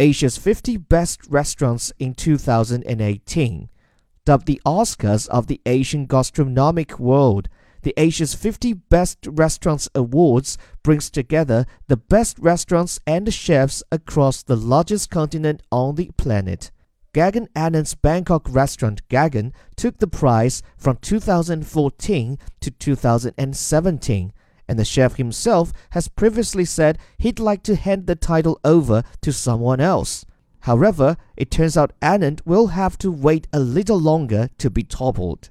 Asia's 50 Best Restaurants in 2018. Dubbed the Oscars of the Asian gastronomic world, the Asia's 50 Best Restaurants Awards brings together the best restaurants and chefs across the largest continent on the planet. Gaggan Anand's Bangkok restaurant Gaggan took the prize from 2014 to 2017, and the chef himself has previously said he'd like to hand the title over to someone else. However, it turns out Anand will have to wait a little longer to be toppled.